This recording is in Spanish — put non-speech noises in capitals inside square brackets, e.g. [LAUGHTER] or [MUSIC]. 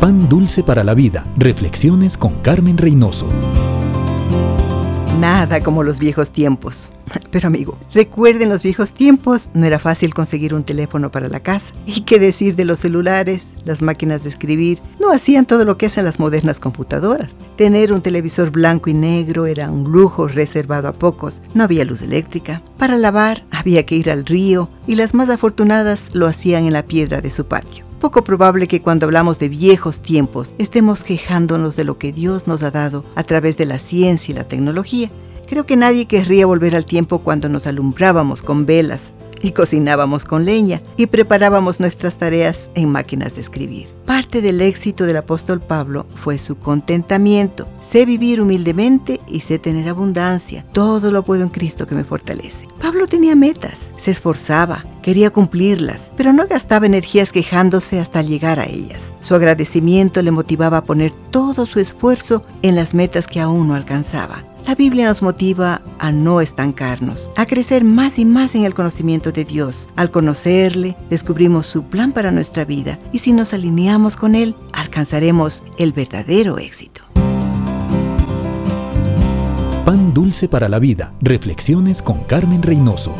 Pan dulce para la vida. Reflexiones con Carmen Reynoso. Nada como los viejos tiempos. Pero amigo, recuerden los viejos tiempos, no era fácil conseguir un teléfono para la casa. [LAUGHS] ¿Y qué decir de los celulares? Las máquinas de escribir no hacían todo lo que hacen las modernas computadoras. Tener un televisor blanco y negro era un lujo reservado a pocos. No había luz eléctrica. Para lavar había que ir al río y las más afortunadas lo hacían en la piedra de su patio. Poco probable que cuando hablamos de viejos tiempos estemos quejándonos de lo que Dios nos ha dado a través de la ciencia y la tecnología. Creo que nadie querría volver al tiempo cuando nos alumbrábamos con velas y cocinábamos con leña y preparábamos nuestras tareas en máquinas de escribir. Parte del éxito del apóstol Pablo fue su contentamiento. Sé vivir humildemente y sé tener abundancia. Todo lo puedo en Cristo que me fortalece. Pablo tenía metas, se esforzaba, quería cumplirlas, pero no gastaba energías quejándose hasta llegar a ellas. Su agradecimiento le motivaba a poner todo su esfuerzo en las metas que aún no alcanzaba. La Biblia nos motiva a no estancarnos, a crecer más y más en el conocimiento de Dios. Al conocerle, descubrimos su plan para nuestra vida y si nos alineamos con Él, alcanzaremos el verdadero éxito. Pan dulce para la vida. Reflexiones con Carmen Reynoso.